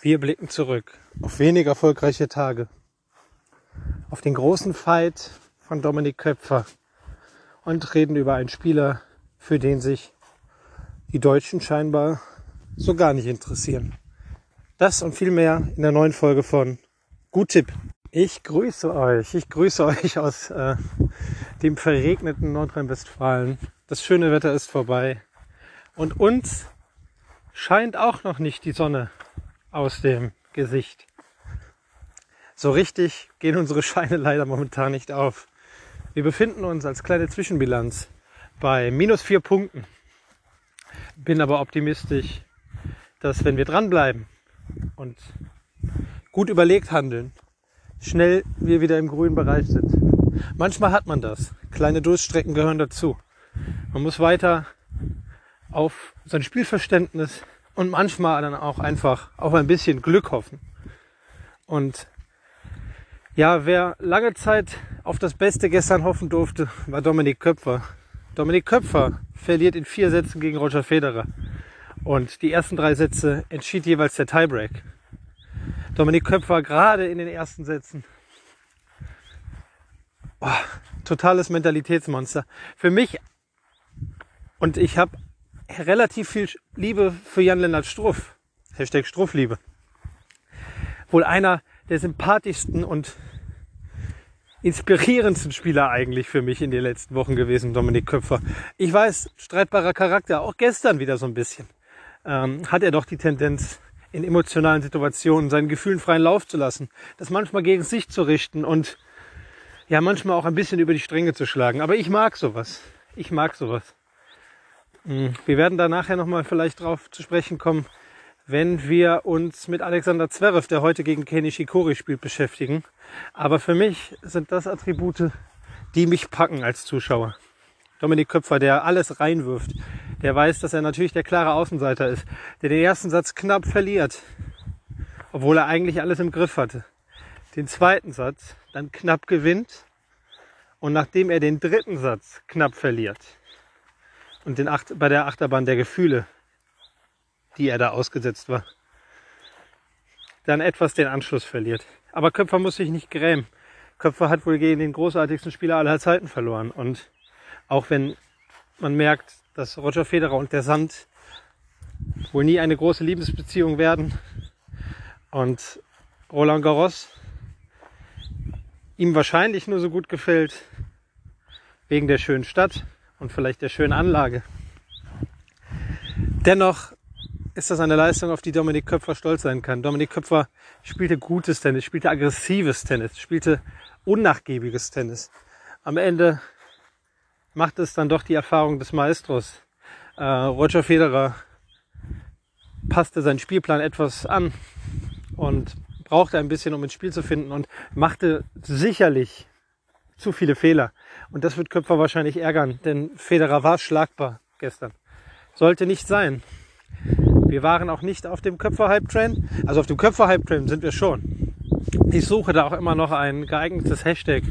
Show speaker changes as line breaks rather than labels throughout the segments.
Wir blicken zurück auf wenig erfolgreiche Tage. Auf den großen Fight von Dominik Köpfer und reden über einen Spieler, für den sich die Deutschen scheinbar so gar nicht interessieren. Das und viel mehr in der neuen Folge von Gut Tipp. Ich grüße euch. Ich grüße euch aus äh, dem verregneten Nordrhein-Westfalen. Das schöne Wetter ist vorbei. Und uns scheint auch noch nicht die Sonne aus dem Gesicht. So richtig gehen unsere Scheine leider momentan nicht auf. Wir befinden uns als kleine Zwischenbilanz bei minus vier Punkten. Bin aber optimistisch, dass wenn wir dranbleiben und gut überlegt handeln, schnell wir wieder im grünen Bereich sind. Manchmal hat man das. Kleine Durststrecken gehören dazu. Man muss weiter auf sein Spielverständnis und manchmal dann auch einfach auf ein bisschen Glück hoffen. Und ja, wer lange Zeit auf das Beste gestern hoffen durfte, war Dominik Köpfer. Dominik Köpfer verliert in vier Sätzen gegen Roger Federer. Und die ersten drei Sätze entschied jeweils der Tiebreak. Dominik Köpfer gerade in den ersten Sätzen. Oh, totales Mentalitätsmonster. Für mich, und ich habe relativ viel Liebe für Jan-Lennart Struff. Hashtag Struffliebe. Wohl einer der sympathischsten und inspirierendsten Spieler eigentlich für mich in den letzten Wochen gewesen, Dominik Köpfer. Ich weiß, streitbarer Charakter, auch gestern wieder so ein bisschen. Ähm, hat er doch die Tendenz, in emotionalen Situationen seinen Gefühlen freien Lauf zu lassen, das manchmal gegen sich zu richten und ja, manchmal auch ein bisschen über die Stränge zu schlagen. Aber ich mag sowas. Ich mag sowas. Hm, wir werden da nachher nochmal vielleicht drauf zu sprechen kommen, wenn wir uns mit Alexander Zverev, der heute gegen Kenny Shikori spielt, beschäftigen. Aber für mich sind das Attribute, die mich packen als Zuschauer. Dominik Köpfer, der alles reinwirft, der weiß, dass er natürlich der klare Außenseiter ist, der den ersten Satz knapp verliert, obwohl er eigentlich alles im Griff hatte. Den zweiten Satz dann knapp gewinnt und nachdem er den dritten Satz knapp verliert, und den Acht, bei der Achterbahn der Gefühle, die er da ausgesetzt war, dann etwas den Anschluss verliert. Aber Köpfer muss sich nicht grämen. Köpfer hat wohl gegen den großartigsten Spieler aller Zeiten verloren. Und auch wenn man merkt, dass Roger Federer und der Sand wohl nie eine große Liebesbeziehung werden und Roland Garros ihm wahrscheinlich nur so gut gefällt wegen der schönen Stadt, und vielleicht der schönen Anlage. Dennoch ist das eine Leistung, auf die Dominik Köpfer stolz sein kann. Dominik Köpfer spielte gutes Tennis, spielte aggressives Tennis, spielte unnachgiebiges Tennis. Am Ende macht es dann doch die Erfahrung des Maestros. Äh, Roger Federer passte seinen Spielplan etwas an und brauchte ein bisschen, um ins Spiel zu finden und machte sicherlich zu viele Fehler. Und das wird Köpfer wahrscheinlich ärgern, denn Federer war schlagbar gestern. Sollte nicht sein. Wir waren auch nicht auf dem Köpfer-Hype-Train. Also auf dem Köpfer-Hype-Train sind wir schon. Ich suche da auch immer noch ein geeignetes Hashtag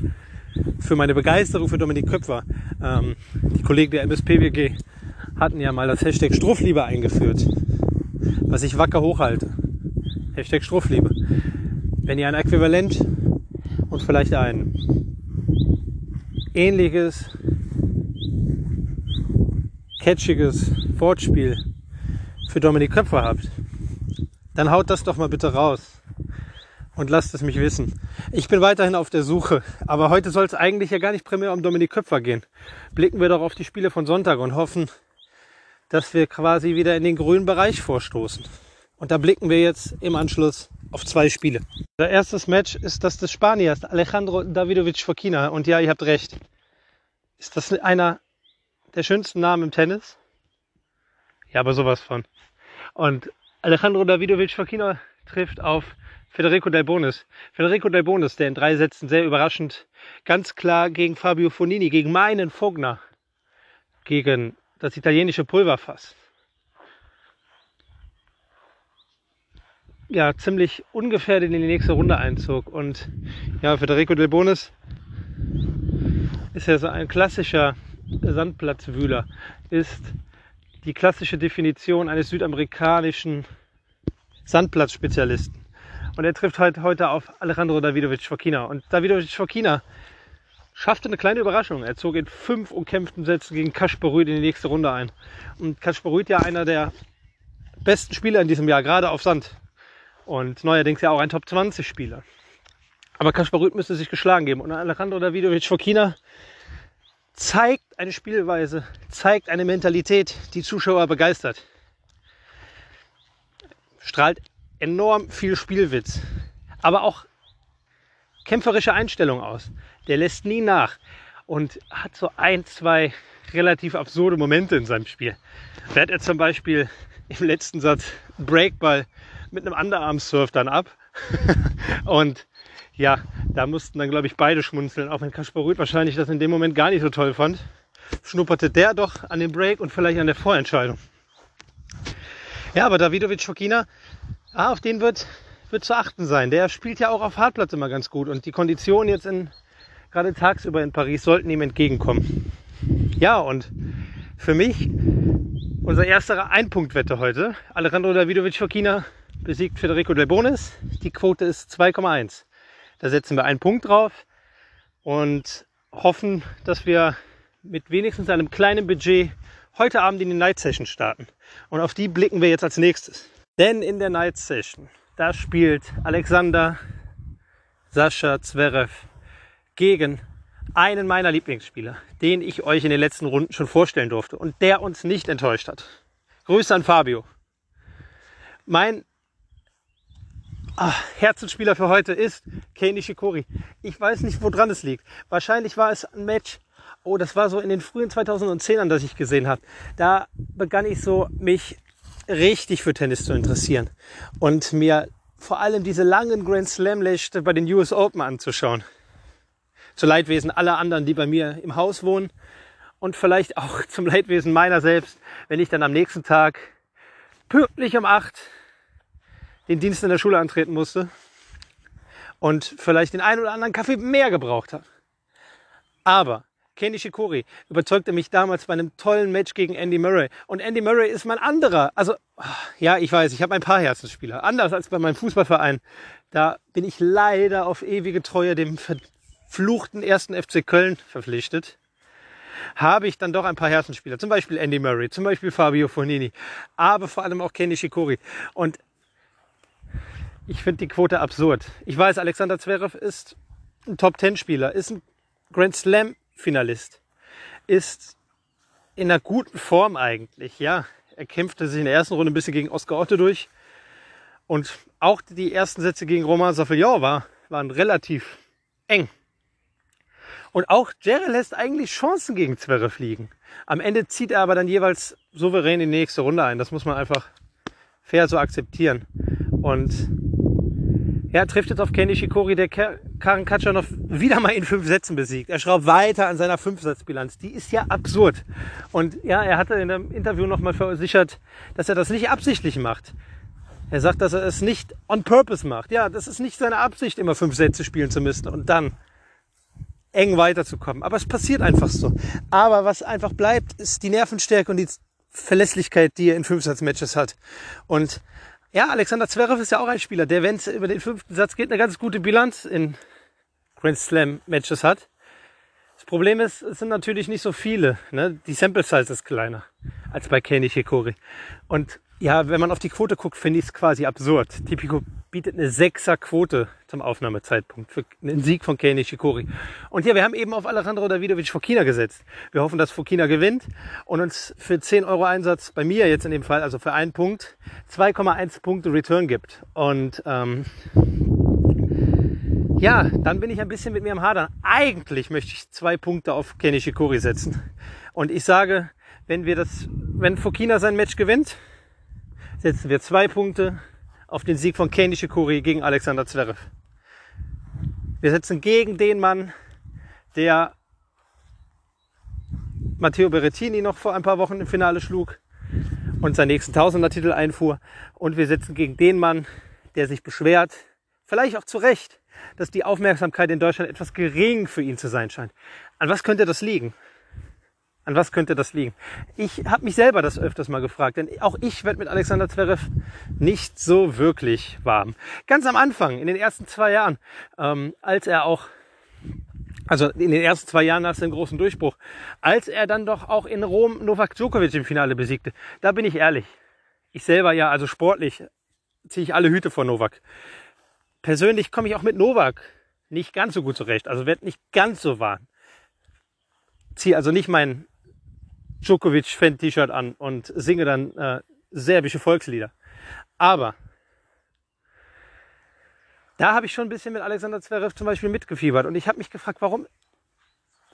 für meine Begeisterung für Dominik Köpfer. Ähm, die Kollegen der MSPWG hatten ja mal das Hashtag Struffliebe eingeführt, was ich wacker hochhalte. Hashtag Struffliebe. Wenn ihr ein Äquivalent und vielleicht ein ähnliches catchiges Wortspiel für Dominik Köpfer habt, dann haut das doch mal bitte raus und lasst es mich wissen. Ich bin weiterhin auf der Suche, aber heute soll es eigentlich ja gar nicht primär um Dominik Köpfer gehen. Blicken wir doch auf die Spiele von Sonntag und hoffen, dass wir quasi wieder in den grünen Bereich vorstoßen. Und da blicken wir jetzt im Anschluss auf zwei Spiele. Der erste Match ist das des Spaniers, Alejandro Davidovic Fokina. Und ja, ihr habt recht. Ist das einer der schönsten Namen im Tennis? Ja, aber sowas von. Und Alejandro Davidovic Fokina trifft auf Federico Delbonis. Federico Delbonis, der in drei Sätzen sehr überraschend ganz klar gegen Fabio Fonini, gegen meinen Vogner, gegen das italienische Pulverfass ja, ziemlich ungefährdet in die nächste Runde einzog. Und ja, Federico Del Bonis ist ja so ein klassischer Sandplatzwühler, ist die klassische Definition eines südamerikanischen Sandplatzspezialisten. Und er trifft heute, heute auf Alejandro Davidovic Fokina. Und Davidovic Fokina schaffte eine kleine Überraschung. Er zog in fünf umkämpften Sätzen gegen Kaspar in die nächste Runde ein. Und Kaspar ja einer der besten Spieler in diesem Jahr, gerade auf Sand. Und neuerdings ja auch ein Top 20 Spieler. Aber Kaspar müsste sich geschlagen geben. Und Alejandro Davidovic Fokina zeigt eine Spielweise, zeigt eine Mentalität, die Zuschauer begeistert. Strahlt enorm viel Spielwitz, aber auch kämpferische Einstellung aus. Der lässt nie nach und hat so ein, zwei relativ absurde Momente in seinem Spiel. Da hat er zum Beispiel im letzten Satz Breakball mit einem Underarm-Surf dann ab. und ja, da mussten dann, glaube ich, beide schmunzeln, auch wenn Kaspar Rüth wahrscheinlich das in dem Moment gar nicht so toll fand. Schnupperte der doch an dem Break und vielleicht an der Vorentscheidung. Ja, aber Davidovic Fokina, ah, auf den wird, wird zu achten sein. Der spielt ja auch auf Hartplatz immer ganz gut und die Konditionen jetzt in, gerade tagsüber in Paris sollten ihm entgegenkommen. Ja, und für mich unser erster Einpunktwette heute. Alejandro Davidovic Fokina besiegt Federico Del Bonis. Die Quote ist 2,1. Da setzen wir einen Punkt drauf und hoffen, dass wir mit wenigstens einem kleinen Budget heute Abend in die Night Session starten. Und auf die blicken wir jetzt als nächstes. Denn in der Night Session, da spielt Alexander Sascha Zverev gegen einen meiner Lieblingsspieler, den ich euch in den letzten Runden schon vorstellen durfte und der uns nicht enttäuscht hat. Grüße an Fabio. Mein Ach, Herzensspieler für heute ist Kei Nishikori. Ich weiß nicht, woran es liegt. Wahrscheinlich war es ein Match. Oh, das war so in den frühen 2010ern, das ich gesehen habe. Da begann ich so, mich richtig für Tennis zu interessieren und mir vor allem diese langen Grand Slam Nächte bei den US Open anzuschauen. Zu Leidwesen aller anderen, die bei mir im Haus wohnen und vielleicht auch zum Leidwesen meiner selbst, wenn ich dann am nächsten Tag pünktlich um acht den Dienst in der Schule antreten musste und vielleicht den einen oder anderen Kaffee mehr gebraucht habe. Aber Kenny Shikori überzeugte mich damals bei einem tollen Match gegen Andy Murray. Und Andy Murray ist mein anderer. Also, ja, ich weiß, ich habe ein paar Herzensspieler. Anders als bei meinem Fußballverein. Da bin ich leider auf ewige Treue dem verfluchten ersten FC Köln verpflichtet. Habe ich dann doch ein paar Herzensspieler. Zum Beispiel Andy Murray, zum Beispiel Fabio Fonini. Aber vor allem auch Kenny Shikori. Und ich finde die Quote absurd. Ich weiß, Alexander Zverev ist ein Top-10-Spieler, ist ein Grand Slam-Finalist, ist in einer guten Form eigentlich. Ja, er kämpfte sich in der ersten Runde ein bisschen gegen Oscar Otto durch. Und auch die ersten Sätze gegen Roman Safillon war, waren relativ eng. Und auch Jerry lässt eigentlich Chancen gegen Zverev fliegen. Am Ende zieht er aber dann jeweils souverän in die nächste Runde ein. Das muss man einfach fair so akzeptieren. Und er trifft jetzt auf Kenny Shikori, der Karen Katschanov wieder mal in fünf Sätzen besiegt. Er schraubt weiter an seiner Fünfsatzbilanz. Die ist ja absurd. Und ja, er hatte in einem Interview nochmal versichert, dass er das nicht absichtlich macht. Er sagt, dass er es nicht on purpose macht. Ja, das ist nicht seine Absicht, immer fünf Sätze spielen zu müssen und dann eng weiterzukommen. Aber es passiert einfach so. Aber was einfach bleibt, ist die Nervenstärke und die Verlässlichkeit, die er in Fünfsatzmatches hat. Und ja, Alexander Zverev ist ja auch ein Spieler, der, wenn es über den fünften Satz geht, eine ganz gute Bilanz in Grand Slam Matches hat. Das Problem ist, es sind natürlich nicht so viele. Ne? Die Sample Size ist kleiner als bei Kenny Hikori. Und ja, wenn man auf die Quote guckt, finde ich es quasi absurd. Tipico bietet eine Sechser-Quote zum Aufnahmezeitpunkt für einen Sieg von Kei Nishikori. Und ja, wir haben eben auf Alejandro Davidovic Fokina gesetzt. Wir hoffen, dass Fokina gewinnt und uns für 10 Euro Einsatz, bei mir jetzt in dem Fall, also für einen Punkt, 2,1 Punkte Return gibt. Und ähm, ja, dann bin ich ein bisschen mit mir am Hadern. Eigentlich möchte ich zwei Punkte auf Kenny Shikori setzen. Und ich sage, wenn wir das, wenn Fokina sein Match gewinnt, setzen wir zwei Punkte auf den Sieg von Kenny Shikori gegen Alexander Zverev. Wir setzen gegen den Mann, der Matteo Berrettini noch vor ein paar Wochen im Finale schlug und seinen nächsten Tausender-Titel einfuhr. Und wir setzen gegen den Mann, der sich beschwert, vielleicht auch zu Recht, dass die Aufmerksamkeit in Deutschland etwas gering für ihn zu sein scheint. An was könnte das liegen? An was könnte das liegen? Ich habe mich selber das öfters mal gefragt, denn auch ich werde mit Alexander Zverev nicht so wirklich warm. Ganz am Anfang, in den ersten zwei Jahren, ähm, als er auch, also in den ersten zwei Jahren nach seinem großen Durchbruch, als er dann doch auch in Rom Novak Djokovic im Finale besiegte, da bin ich ehrlich. Ich selber ja, also sportlich, ziehe ich alle Hüte vor Novak. Persönlich komme ich auch mit Novak nicht ganz so gut zurecht, also werde nicht ganz so warm. Ziehe also nicht mein Djokovic-Fan-T-Shirt an und singe dann äh, serbische Volkslieder. Aber da habe ich schon ein bisschen mit Alexander Zverev zum Beispiel mitgefiebert und ich habe mich gefragt, warum,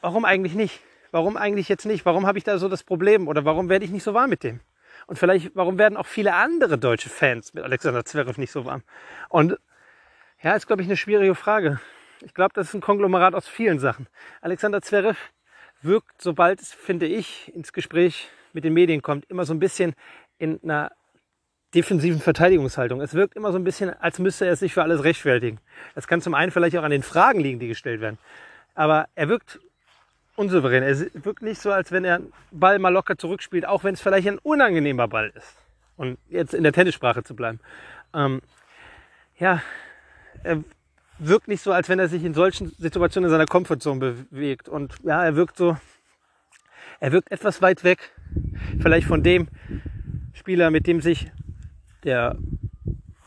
warum eigentlich nicht? Warum eigentlich jetzt nicht? Warum habe ich da so das Problem oder warum werde ich nicht so warm mit dem? Und vielleicht, warum werden auch viele andere deutsche Fans mit Alexander Zverev nicht so warm? Und ja, ist, glaube ich, eine schwierige Frage. Ich glaube, das ist ein Konglomerat aus vielen Sachen. Alexander Zverev wirkt, sobald es, finde ich, ins Gespräch mit den Medien kommt, immer so ein bisschen in einer defensiven Verteidigungshaltung. Es wirkt immer so ein bisschen, als müsste er sich für alles rechtfertigen. Das kann zum einen vielleicht auch an den Fragen liegen, die gestellt werden. Aber er wirkt unsouverän. Er wirkt nicht so, als wenn er einen Ball mal locker zurückspielt, auch wenn es vielleicht ein unangenehmer Ball ist. Und jetzt in der Tennissprache zu bleiben. Ähm, ja, er wirkt nicht so, als wenn er sich in solchen Situationen in seiner Komfortzone bewegt. Und ja, er wirkt so, er wirkt etwas weit weg, vielleicht von dem Spieler, mit dem sich der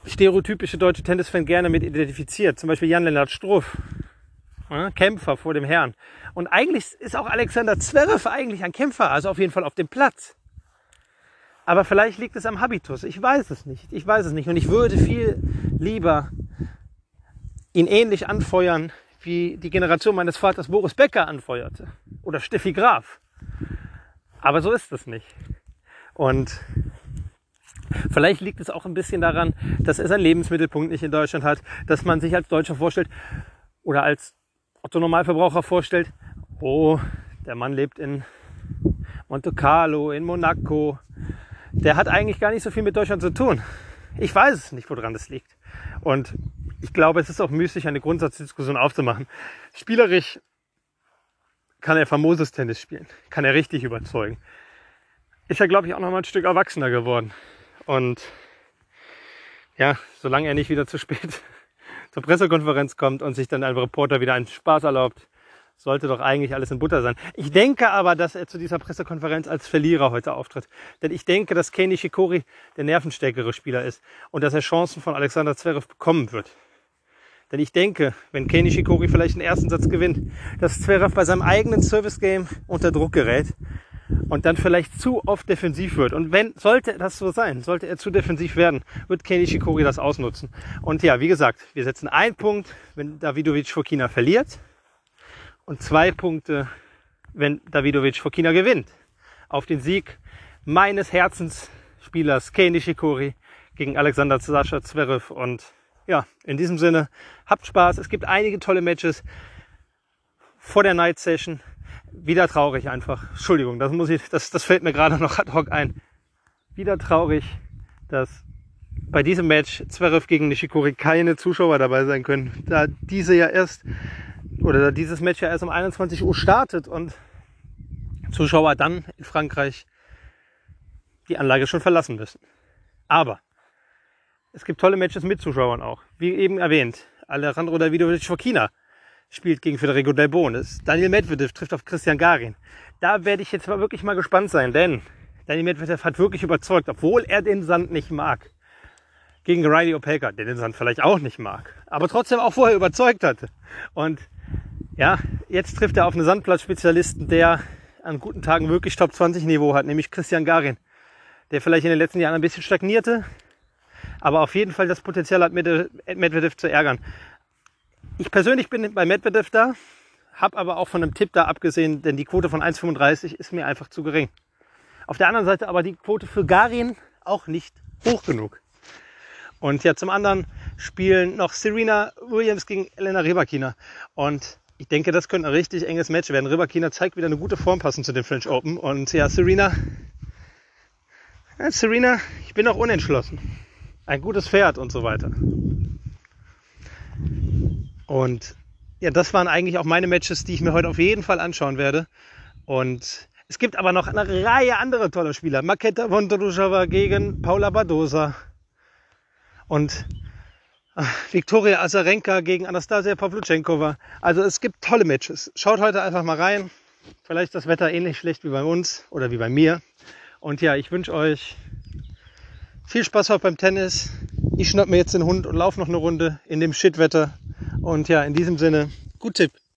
stereotypische deutsche Tennisfan gerne mit identifiziert. Zum Beispiel Jan-Lennart Struff, ja, Kämpfer vor dem Herrn. Und eigentlich ist auch Alexander Zverev eigentlich ein Kämpfer, also auf jeden Fall auf dem Platz. Aber vielleicht liegt es am Habitus. Ich weiß es nicht. Ich weiß es nicht. Und ich würde viel lieber ihn ähnlich anfeuern, wie die Generation meines Vaters Boris Becker anfeuerte. Oder Steffi Graf. Aber so ist es nicht. Und vielleicht liegt es auch ein bisschen daran, dass er seinen Lebensmittelpunkt nicht in Deutschland hat, dass man sich als Deutscher vorstellt oder als Otto Normalverbraucher vorstellt, oh, der Mann lebt in Monte Carlo, in Monaco. Der hat eigentlich gar nicht so viel mit Deutschland zu tun. Ich weiß es nicht, woran das liegt. Und ich glaube, es ist auch müßig, eine Grundsatzdiskussion aufzumachen. Spielerisch kann er famoses Tennis spielen, kann er richtig überzeugen. Ist er, glaube ich, auch noch mal ein Stück erwachsener geworden. Und ja, solange er nicht wieder zu spät zur Pressekonferenz kommt und sich dann ein Reporter wieder einen Spaß erlaubt, sollte doch eigentlich alles in Butter sein. Ich denke aber, dass er zu dieser Pressekonferenz als Verlierer heute auftritt. Denn ich denke, dass Kenny Shikori der nervenstärkere Spieler ist und dass er Chancen von Alexander Zverev bekommen wird. Denn ich denke, wenn Kenny Shikori vielleicht den ersten Satz gewinnt, dass Zverev bei seinem eigenen Service-Game unter Druck gerät und dann vielleicht zu oft defensiv wird. Und wenn, sollte das so sein, sollte er zu defensiv werden, wird Kenny Shikori das ausnutzen. Und ja, wie gesagt, wir setzen einen Punkt, wenn Davidovic vor China verliert und zwei Punkte, wenn Davidovic vor China gewinnt. Auf den Sieg meines Herzensspielers Kenny Shikori gegen Alexander Sascha Zverev und ja, in diesem Sinne, habt Spaß. Es gibt einige tolle Matches vor der Night Session. Wieder traurig einfach. Entschuldigung, das muss ich, das, das fällt mir gerade noch ad hoc ein. Wieder traurig, dass bei diesem Match Zverev gegen Nishikori keine Zuschauer dabei sein können, da diese ja erst oder da dieses Match ja erst um 21 Uhr startet und Zuschauer dann in Frankreich die Anlage schon verlassen müssen. Aber es gibt tolle Matches mit Zuschauern auch. Wie eben erwähnt, Alejandro Davidovic vor China spielt gegen Federico Del Bones. Daniel Medvedev trifft auf Christian Garin. Da werde ich jetzt mal wirklich mal gespannt sein, denn Daniel Medvedev hat wirklich überzeugt, obwohl er den Sand nicht mag. Gegen Riley Opelka, der den Sand vielleicht auch nicht mag, aber trotzdem auch vorher überzeugt hatte. Und ja, jetzt trifft er auf einen Sandplatzspezialisten, der an guten Tagen wirklich Top 20 Niveau hat, nämlich Christian Garin, der vielleicht in den letzten Jahren ein bisschen stagnierte, aber auf jeden Fall das Potenzial hat, Medvedev zu ärgern. Ich persönlich bin bei Medvedev da, habe aber auch von einem Tipp da abgesehen, denn die Quote von 1,35 ist mir einfach zu gering. Auf der anderen Seite aber die Quote für Garin auch nicht hoch genug. Und ja, zum anderen spielen noch Serena Williams gegen Elena Rybakina. Und ich denke, das könnte ein richtig enges Match werden. Rybakina zeigt wieder eine gute Form passend zu den French Open. Und ja, Serena, Serena, ich bin auch unentschlossen ein gutes Pferd und so weiter. Und ja, das waren eigentlich auch meine Matches, die ich mir heute auf jeden Fall anschauen werde. Und Es gibt aber noch eine Reihe anderer toller Spieler. Maketa Vondrushova gegen Paula Badosa. Und äh, Viktoria Azarenka gegen Anastasia Pavluchenkova. Also es gibt tolle Matches. Schaut heute einfach mal rein. Vielleicht ist das Wetter ähnlich schlecht wie bei uns oder wie bei mir. Und ja, ich wünsche euch viel Spaß auch beim Tennis. Ich schnapp mir jetzt den Hund und laufe noch eine Runde in dem Shitwetter. Und ja, in diesem Sinne, gut Tipp.